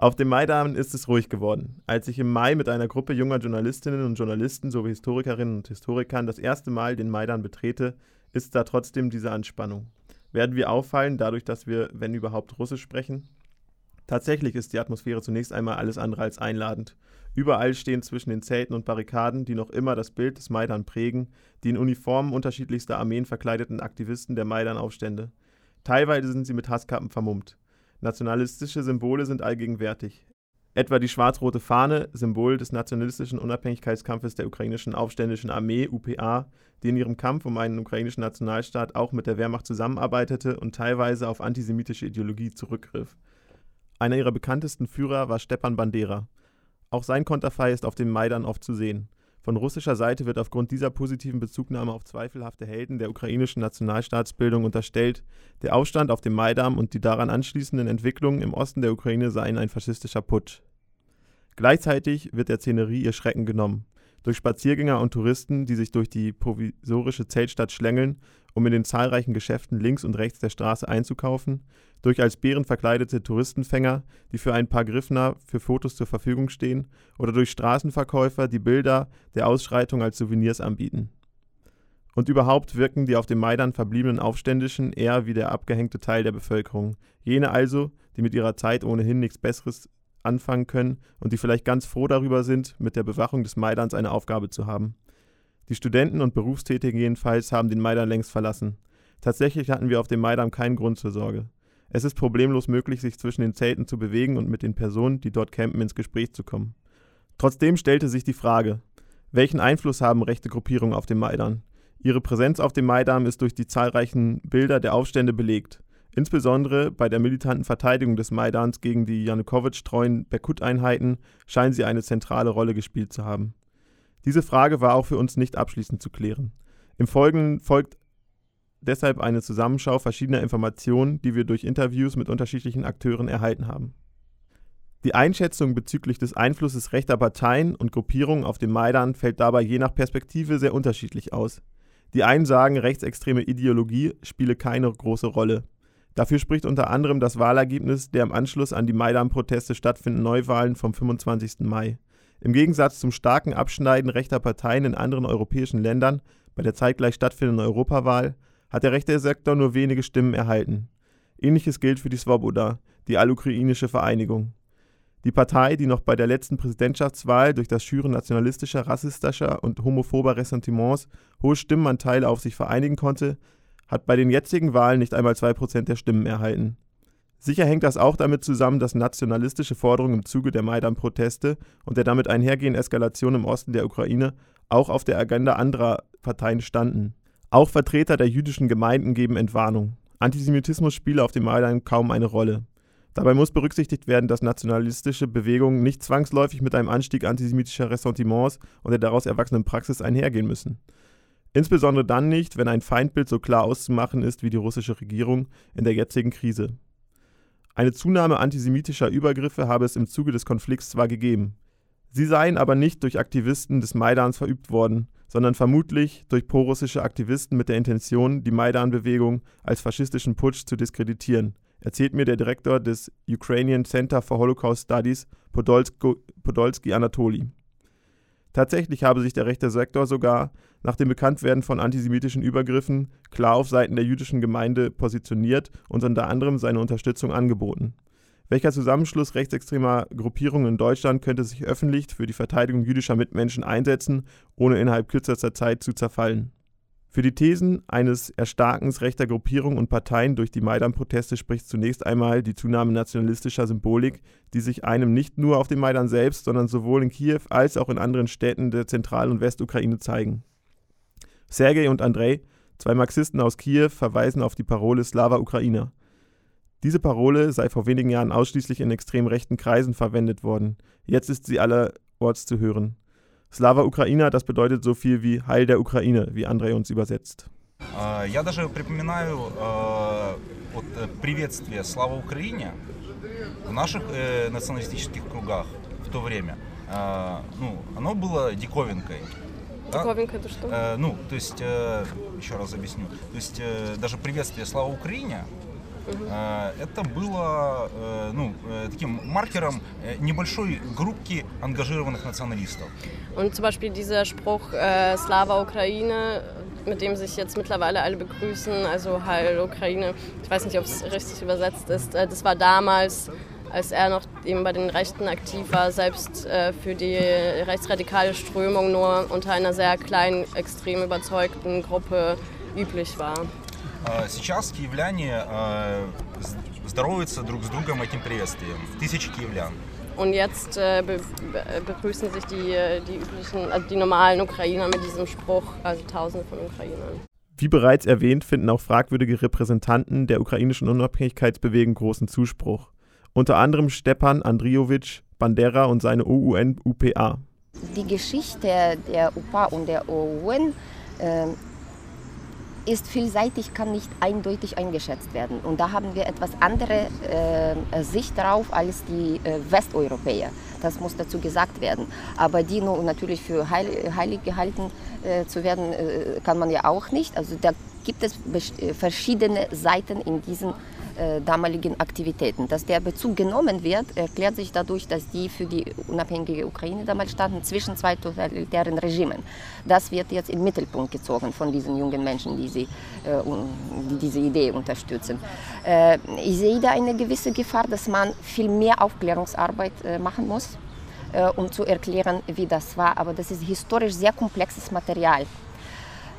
Auf dem Maidan ist es ruhig geworden. Als ich im Mai mit einer Gruppe junger Journalistinnen und Journalisten sowie Historikerinnen und Historikern das erste Mal den Maidan betrete, ist da trotzdem diese Anspannung. Werden wir auffallen, dadurch, dass wir, wenn überhaupt, Russisch sprechen? Tatsächlich ist die Atmosphäre zunächst einmal alles andere als einladend. Überall stehen zwischen den Zelten und Barrikaden, die noch immer das Bild des Maidan prägen, die in Uniformen unterschiedlichster Armeen verkleideten Aktivisten der Maidan-Aufstände. Teilweise sind sie mit Hasskappen vermummt. Nationalistische Symbole sind allgegenwärtig. Etwa die schwarz-rote Fahne, Symbol des nationalistischen Unabhängigkeitskampfes der ukrainischen Aufständischen Armee UPA, die in ihrem Kampf um einen ukrainischen Nationalstaat auch mit der Wehrmacht zusammenarbeitete und teilweise auf antisemitische Ideologie zurückgriff. Einer ihrer bekanntesten Führer war Stepan Bandera. Auch sein Konterfei ist auf dem Maidan oft zu sehen. Von russischer Seite wird aufgrund dieser positiven Bezugnahme auf zweifelhafte Helden der ukrainischen Nationalstaatsbildung unterstellt, der Aufstand auf dem Maidan und die daran anschließenden Entwicklungen im Osten der Ukraine seien ein faschistischer Putsch. Gleichzeitig wird der Szenerie ihr Schrecken genommen. Durch Spaziergänger und Touristen, die sich durch die provisorische Zeltstadt schlängeln, um in den zahlreichen Geschäften links und rechts der Straße einzukaufen, durch als Bären verkleidete Touristenfänger, die für ein paar Griffner für Fotos zur Verfügung stehen, oder durch Straßenverkäufer, die Bilder der Ausschreitung als Souvenirs anbieten. Und überhaupt wirken die auf dem Maidan verbliebenen Aufständischen eher wie der abgehängte Teil der Bevölkerung, jene also, die mit ihrer Zeit ohnehin nichts Besseres anfangen können und die vielleicht ganz froh darüber sind, mit der Bewachung des Maidans eine Aufgabe zu haben. Die Studenten und Berufstätigen jedenfalls haben den Maidan längst verlassen. Tatsächlich hatten wir auf dem Maidan keinen Grund zur Sorge. Es ist problemlos möglich, sich zwischen den Zelten zu bewegen und mit den Personen, die dort campen, ins Gespräch zu kommen. Trotzdem stellte sich die Frage, welchen Einfluss haben rechte Gruppierungen auf dem Maidan? Ihre Präsenz auf dem Maidan ist durch die zahlreichen Bilder der Aufstände belegt. Insbesondere bei der militanten Verteidigung des Maidans gegen die Janukowitsch-treuen Berkut-Einheiten scheinen sie eine zentrale Rolle gespielt zu haben. Diese Frage war auch für uns nicht abschließend zu klären. Im Folgenden folgt deshalb eine Zusammenschau verschiedener Informationen, die wir durch Interviews mit unterschiedlichen Akteuren erhalten haben. Die Einschätzung bezüglich des Einflusses rechter Parteien und Gruppierungen auf dem Maidan fällt dabei je nach Perspektive sehr unterschiedlich aus. Die einen sagen, rechtsextreme Ideologie spiele keine große Rolle. Dafür spricht unter anderem das Wahlergebnis der im Anschluss an die Maidan-Proteste stattfindenden Neuwahlen vom 25. Mai. Im Gegensatz zum starken Abschneiden rechter Parteien in anderen europäischen Ländern bei der zeitgleich stattfindenden Europawahl hat der rechte Sektor nur wenige Stimmen erhalten. Ähnliches gilt für die Svoboda, die allukrainische Vereinigung. Die Partei, die noch bei der letzten Präsidentschaftswahl durch das Schüren nationalistischer, rassistischer und homophober Ressentiments hohe Stimmenanteile auf sich vereinigen konnte, hat bei den jetzigen Wahlen nicht einmal 2% der Stimmen erhalten. Sicher hängt das auch damit zusammen, dass nationalistische Forderungen im Zuge der Maidan-Proteste und der damit einhergehenden Eskalation im Osten der Ukraine auch auf der Agenda anderer Parteien standen. Auch Vertreter der jüdischen Gemeinden geben Entwarnung. Antisemitismus spiele auf dem Maidan kaum eine Rolle. Dabei muss berücksichtigt werden, dass nationalistische Bewegungen nicht zwangsläufig mit einem Anstieg antisemitischer Ressentiments und der daraus erwachsenen Praxis einhergehen müssen. Insbesondere dann nicht, wenn ein Feindbild so klar auszumachen ist wie die russische Regierung in der jetzigen Krise. Eine Zunahme antisemitischer Übergriffe habe es im Zuge des Konflikts zwar gegeben, sie seien aber nicht durch Aktivisten des Maidans verübt worden, sondern vermutlich durch prorussische Aktivisten mit der Intention, die Maidan-Bewegung als faschistischen Putsch zu diskreditieren, erzählt mir der Direktor des Ukrainian Center for Holocaust Studies Podolsky Anatoli. Tatsächlich habe sich der rechte Sektor sogar nach dem Bekanntwerden von antisemitischen Übergriffen klar auf Seiten der jüdischen Gemeinde positioniert und unter anderem seine Unterstützung angeboten. Welcher Zusammenschluss rechtsextremer Gruppierungen in Deutschland könnte sich öffentlich für die Verteidigung jüdischer Mitmenschen einsetzen, ohne innerhalb kürzester Zeit zu zerfallen? Für die Thesen eines Erstarkens rechter Gruppierungen und Parteien durch die Maidan-Proteste spricht zunächst einmal die Zunahme nationalistischer Symbolik, die sich einem nicht nur auf dem Maidan selbst, sondern sowohl in Kiew als auch in anderen Städten der Zentral- und Westukraine zeigen. Sergei und Andrei, zwei Marxisten aus Kiew, verweisen auf die Parole Slava Ukrainer. Diese Parole sei vor wenigen Jahren ausschließlich in extrem rechten Kreisen verwendet worden. Jetzt ist sie allerorts zu hören. Slava Ukraina, das bedeutet so viel wie Heil der Ukraine, wie Andrei uns übersetzt. Я даже припоминаю вот приветствие «Слава Украине» в наших националистических кругах в то время. Ну, оно было диковинкой. Диковинка это что? Э, ну, то есть, э, еще раз объясню. То есть, э, даже приветствие «Слава Украине» Это было ну, таким маркером небольшой группки ангажированных националистов. Und zum Beispiel dieser Spruch äh, Slava Ukraine, mit dem sich jetzt mittlerweile alle begrüßen, also Heil Ukraine, ich weiß nicht, ob es richtig übersetzt ist, äh, das war damals als er noch eben bei den Rechten aktiv war, selbst äh, für die rechtsradikale Strömung nur unter einer sehr kleinen, extrem überzeugten Gruppe üblich war. Сейчас киевляне здороваются друг с другом этим приветствием. Тысячи киевлян. Und jetzt äh, be begrüßen sich die, die üblichen, also die normalen Ukrainer mit diesem Spruch, also Tausende von Ukrainern. Wie bereits erwähnt, finden auch fragwürdige Repräsentanten der ukrainischen Unabhängigkeitsbewegung großen Zuspruch. Unter anderem Stepan Andrijovic, Bandera und seine OUN-UPA. Die Geschichte der UPA und der OUN äh, ist vielseitig, kann nicht eindeutig eingeschätzt werden. Und da haben wir etwas andere äh, Sicht darauf als die äh, Westeuropäer. Das muss dazu gesagt werden. Aber die nur natürlich für heil, heilig gehalten äh, zu werden, äh, kann man ja auch nicht. Also da gibt es äh, verschiedene Seiten in diesen äh, damaligen Aktivitäten. Dass der Bezug genommen wird, erklärt sich dadurch, dass die für die unabhängige Ukraine damals standen zwischen zwei totalitären Regimen. Das wird jetzt im Mittelpunkt gezogen von diesen jungen Menschen, die, sie, äh, die diese Idee unterstützen. Äh, ich sehe da eine gewisse Gefahr, dass man viel mehr Aufklärungsarbeit äh, machen muss, äh, um zu erklären, wie das war. Aber das ist historisch sehr komplexes Material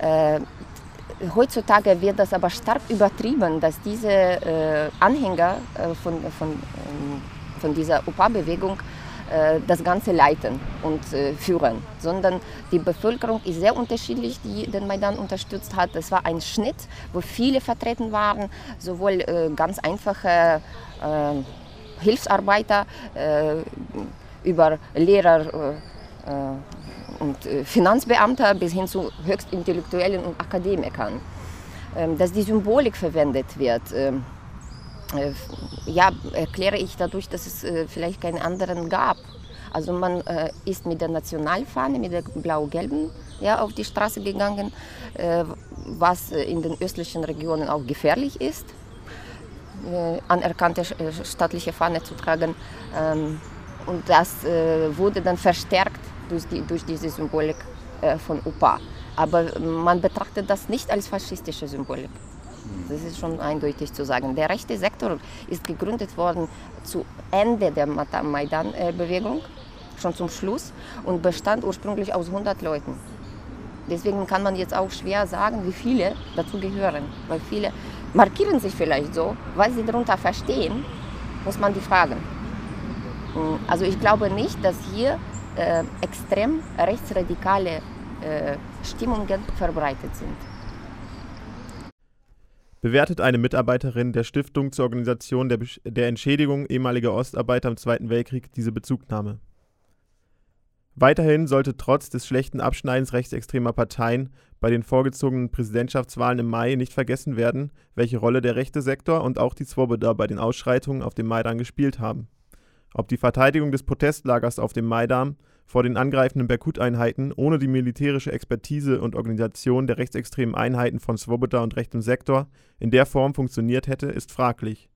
äh, Heutzutage wird das aber stark übertrieben, dass diese äh, Anhänger äh, von, von, ähm, von dieser UPA-Bewegung äh, das Ganze leiten und äh, führen, sondern die Bevölkerung ist sehr unterschiedlich, die den Maidan unterstützt hat. Es war ein Schnitt, wo viele vertreten waren, sowohl äh, ganz einfache Hilfsarbeiter über Lehrer und äh, Finanzbeamter bis hin zu Höchstintellektuellen und Akademikern. Ähm, dass die Symbolik verwendet wird, ähm, äh, ja, erkläre ich dadurch, dass es äh, vielleicht keinen anderen gab. Also man ist mit der Nationalfahne, mit der blau-gelben ja, auf die Straße gegangen, was in den östlichen Regionen auch gefährlich ist, anerkannte staatliche Fahne zu tragen. Ähm, und das wurde dann verstärkt durch, die, durch diese Symbolik äh, von UPA. Aber man betrachtet das nicht als faschistische Symbolik. Das ist schon eindeutig zu sagen. Der rechte Sektor ist gegründet worden zu Ende der Maidan-Bewegung, schon zum Schluss, und bestand ursprünglich aus 100 Leuten. Deswegen kann man jetzt auch schwer sagen, wie viele dazu gehören. Weil viele markieren sich vielleicht so, was sie darunter verstehen, muss man die fragen. Also ich glaube nicht, dass hier äh, extrem rechtsradikale äh, Stimmungen verbreitet sind. Bewertet eine Mitarbeiterin der Stiftung zur Organisation der, der Entschädigung ehemaliger Ostarbeiter im Zweiten Weltkrieg diese Bezugnahme. Weiterhin sollte trotz des schlechten Abschneidens rechtsextremer Parteien bei den vorgezogenen Präsidentschaftswahlen im Mai nicht vergessen werden, welche Rolle der rechte Sektor und auch die Swoboda bei den Ausschreitungen auf dem Maidan gespielt haben. Ob die Verteidigung des Protestlagers auf dem Maidan vor den angreifenden Berkut-Einheiten ohne die militärische Expertise und Organisation der rechtsextremen Einheiten von Swoboda und rechtem Sektor in der Form funktioniert hätte, ist fraglich.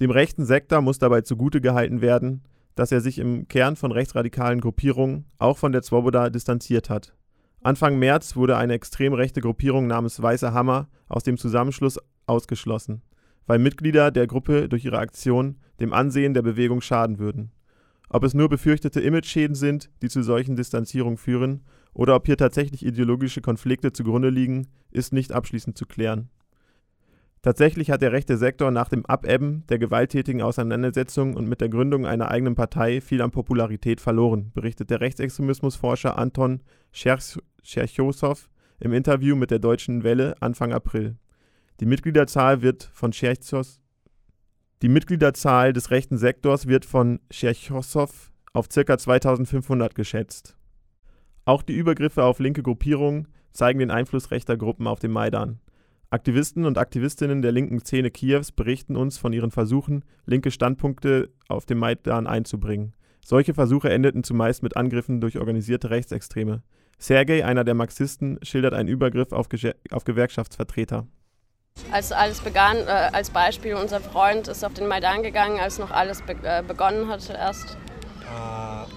Dem rechten Sektor muss dabei zugute gehalten werden, dass er sich im Kern von rechtsradikalen Gruppierungen, auch von der Swoboda, distanziert hat. Anfang März wurde eine extrem rechte Gruppierung namens Weißer Hammer aus dem Zusammenschluss ausgeschlossen, weil Mitglieder der Gruppe durch ihre Aktion dem Ansehen der Bewegung schaden würden. Ob es nur befürchtete Imageschäden sind, die zu solchen Distanzierungen führen, oder ob hier tatsächlich ideologische Konflikte zugrunde liegen, ist nicht abschließend zu klären. Tatsächlich hat der rechte Sektor nach dem Abebben der gewalttätigen Auseinandersetzung und mit der Gründung einer eigenen Partei viel an Popularität verloren, berichtet der Rechtsextremismusforscher Anton Scherchosow im Interview mit der Deutschen Welle Anfang April. Die Mitgliederzahl wird von Scherchosow die Mitgliederzahl des rechten Sektors wird von Cherchossow auf ca. 2500 geschätzt. Auch die Übergriffe auf linke Gruppierungen zeigen den Einfluss rechter Gruppen auf dem Maidan. Aktivisten und Aktivistinnen der linken Szene Kiews berichten uns von ihren Versuchen, linke Standpunkte auf dem Maidan einzubringen. Solche Versuche endeten zumeist mit Angriffen durch organisierte Rechtsextreme. Sergei, einer der Marxisten, schildert einen Übergriff auf, Ge auf Gewerkschaftsvertreter. Als alles begann, äh, als Beispiel, unser Freund ist auf den Maidan gegangen, als noch alles be äh, begonnen hatte erst.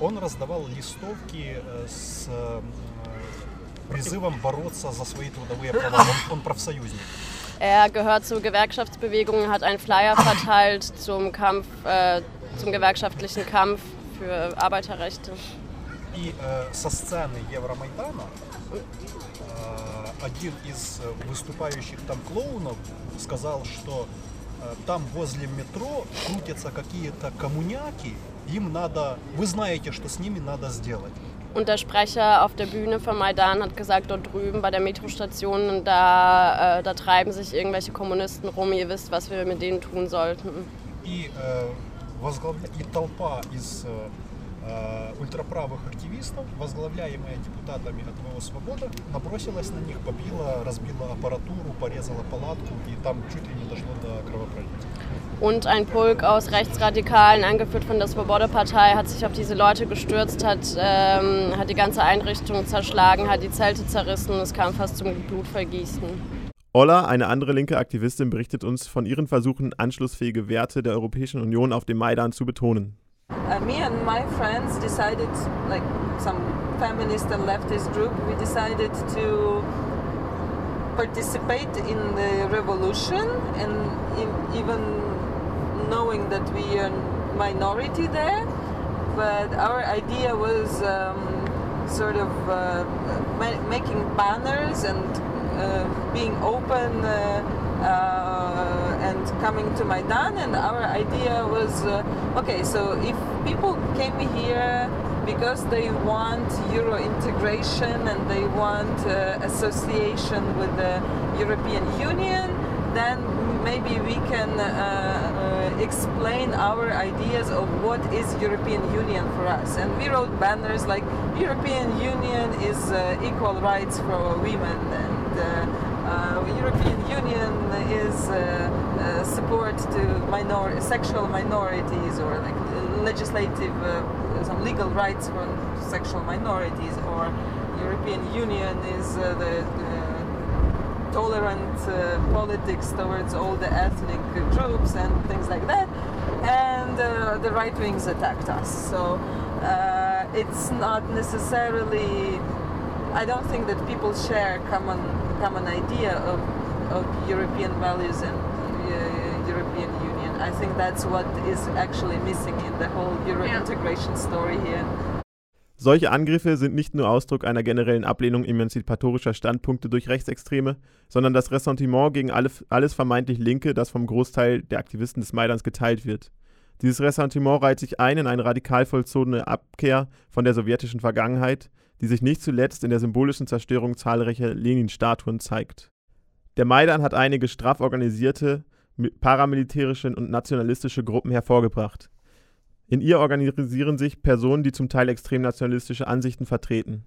Он раздавал листовки с призывом бороться за свои трудовые права. Он, он профсоюзник. Er gehört zur Gewerkschaftsbewegung, hat einen Flyer verteilt zum Kampf, äh, zum gewerkschaftlichen Kampf für Arbeiterrechte. И э, со сцены Евромайдана э, один из выступающих там клоунов сказал, что э, там возле метро крутятся какие-то коммуняки, им надо, вы знаете, что с ними надо сделать. Und der Sprecher auf der Bühne von Maidan hat gesagt, dort drüben bei der Metrostation, da, äh, da treiben sich irgendwelche Kommunisten rum, ihr wisst, was wir mit denen tun sollten. И, э, возглавля... и толпа из э, ультраправых активистов, возглавляемая депутатами от ВО «Свобода», набросилась на них, побила, разбила аппаратуру, порезала палатку и там чуть ли не дошло до кровопролития. Und ein Pulk aus Rechtsradikalen, angeführt von der Svoboda-Partei, hat sich auf diese Leute gestürzt, hat, ähm, hat die ganze Einrichtung zerschlagen, hat die Zelte zerrissen und es kam fast zum Blutvergießen. Ola, eine andere linke Aktivistin, berichtet uns von ihren Versuchen, anschlussfähige Werte der Europäischen Union auf dem Maidan zu betonen. Uh, me and my friends decided, like some feminist and leftist group, we decided to participate in the revolution and in, even knowing that we are minority there. But our idea was um, sort of uh, ma making banners and uh, being open uh, and coming to Maidan. And our idea was uh, okay, so if people came here because they want Euro integration and they want uh, association with the European Union, then maybe we can uh, uh, explain our ideas of what is European Union for us. And we wrote banners like European Union is uh, equal rights for women and uh, European Union is uh, uh, support to minor sexual minorities or like legislative some legal rights for sexual minorities or European Union is the, the tolerant uh, politics towards all the ethnic groups and things like that. And uh, the right wings attacked us. So uh, it's not necessarily. I don't think that people share common common idea of, of European values and uh, European Union. I think that's what is actually missing in the whole Euro yeah. integration story here. Solche Angriffe sind nicht nur Ausdruck einer generellen Ablehnung emanzipatorischer Standpunkte durch Rechtsextreme, sondern das Ressentiment gegen alle, alles vermeintlich Linke, das vom Großteil der Aktivisten des Maidans geteilt wird. Dieses Ressentiment reiht sich ein in eine radikal vollzogene Abkehr von der sowjetischen Vergangenheit, die sich nicht zuletzt in der symbolischen Zerstörung zahlreicher Lenin-Statuen zeigt. Der Maidan hat einige straff organisierte, paramilitärische und nationalistische Gruppen hervorgebracht. In ihr organisieren sich Personen, die zum Teil extrem nationalistische Ansichten vertreten.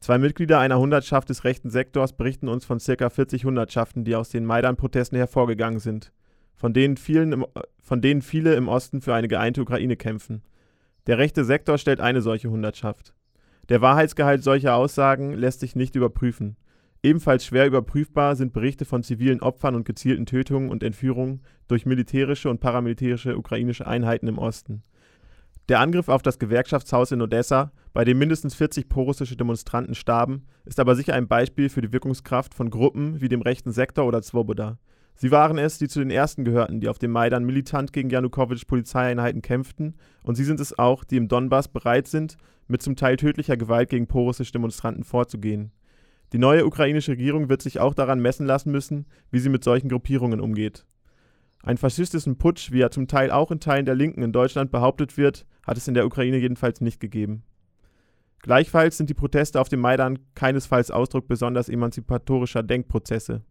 Zwei Mitglieder einer Hundertschaft des rechten Sektors berichten uns von ca. 40 Hundertschaften, die aus den Maidan-Protesten hervorgegangen sind, von denen, vielen im, von denen viele im Osten für eine geeinte Ukraine kämpfen. Der rechte Sektor stellt eine solche Hundertschaft. Der Wahrheitsgehalt solcher Aussagen lässt sich nicht überprüfen. Ebenfalls schwer überprüfbar sind Berichte von zivilen Opfern und gezielten Tötungen und Entführungen durch militärische und paramilitärische ukrainische Einheiten im Osten. Der Angriff auf das Gewerkschaftshaus in Odessa, bei dem mindestens 40 prorussische Demonstranten starben, ist aber sicher ein Beispiel für die Wirkungskraft von Gruppen wie dem rechten Sektor oder Swoboda. Sie waren es, die zu den ersten gehörten, die auf dem Maidan militant gegen Janukowitsch Polizeieinheiten kämpften, und sie sind es auch, die im Donbass bereit sind, mit zum Teil tödlicher Gewalt gegen porussische Demonstranten vorzugehen. Die neue ukrainische Regierung wird sich auch daran messen lassen müssen, wie sie mit solchen Gruppierungen umgeht. Ein faschistischen Putsch, wie er zum Teil auch in Teilen der Linken in Deutschland behauptet wird, hat es in der Ukraine jedenfalls nicht gegeben. Gleichfalls sind die Proteste auf dem Maidan keinesfalls Ausdruck besonders emanzipatorischer Denkprozesse.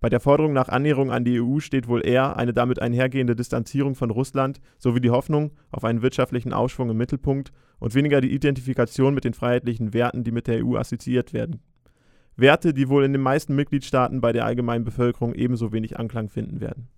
Bei der Forderung nach Annäherung an die EU steht wohl eher eine damit einhergehende Distanzierung von Russland sowie die Hoffnung auf einen wirtschaftlichen Aufschwung im Mittelpunkt und weniger die Identifikation mit den freiheitlichen Werten, die mit der EU assoziiert werden. Werte, die wohl in den meisten Mitgliedstaaten bei der allgemeinen Bevölkerung ebenso wenig Anklang finden werden.